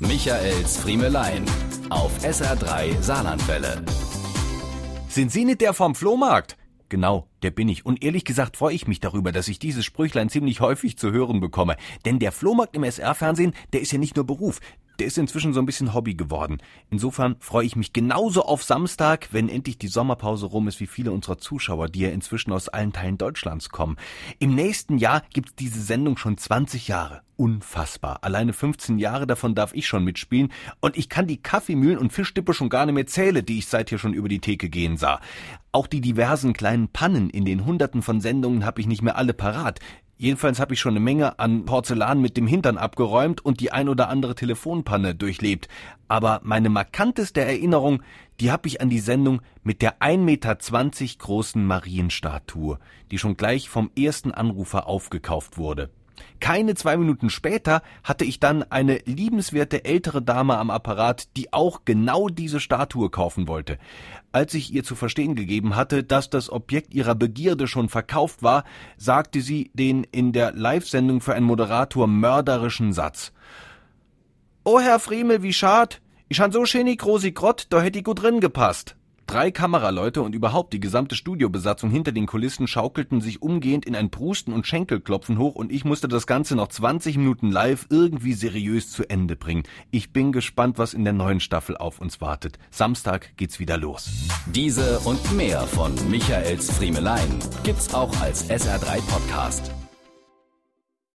Michaels Friemelein auf SR3 Saarlandwelle. Sind Sie nicht der vom Flohmarkt? Genau, der bin ich. Und ehrlich gesagt freue ich mich darüber, dass ich dieses Sprüchlein ziemlich häufig zu hören bekomme. Denn der Flohmarkt im SR-Fernsehen, der ist ja nicht nur Beruf, der ist inzwischen so ein bisschen Hobby geworden. Insofern freue ich mich genauso auf Samstag, wenn endlich die Sommerpause rum ist, wie viele unserer Zuschauer, die ja inzwischen aus allen Teilen Deutschlands kommen. Im nächsten Jahr gibt's diese Sendung schon 20 Jahre. Unfassbar. Alleine 15 Jahre davon darf ich schon mitspielen und ich kann die Kaffeemühlen und Fischdippe schon gar nicht mehr zählen, die ich seither schon über die Theke gehen sah. Auch die diversen kleinen Pannen in den Hunderten von Sendungen habe ich nicht mehr alle parat. Jedenfalls habe ich schon eine Menge an Porzellan mit dem Hintern abgeräumt und die ein oder andere Telefonpanne durchlebt. Aber meine markanteste Erinnerung, die habe ich an die Sendung mit der 1,20 Meter großen Marienstatue, die schon gleich vom ersten Anrufer aufgekauft wurde. Keine zwei Minuten später hatte ich dann eine liebenswerte ältere Dame am Apparat, die auch genau diese Statue kaufen wollte. Als ich ihr zu verstehen gegeben hatte, dass das Objekt ihrer Begierde schon verkauft war, sagte sie den in der Live-Sendung für einen Moderator mörderischen Satz. Oh, Herr Friemel, wie schad. Ich han so schöne große Grott, da hätt ich gut drin gepasst. Drei Kameraleute und überhaupt die gesamte Studiobesatzung hinter den Kulissen schaukelten sich umgehend in ein Prusten und Schenkelklopfen hoch und ich musste das Ganze noch 20 Minuten live irgendwie seriös zu Ende bringen. Ich bin gespannt, was in der neuen Staffel auf uns wartet. Samstag geht's wieder los. Diese und mehr von Michaels Friemelein gibt's auch als SR3 Podcast.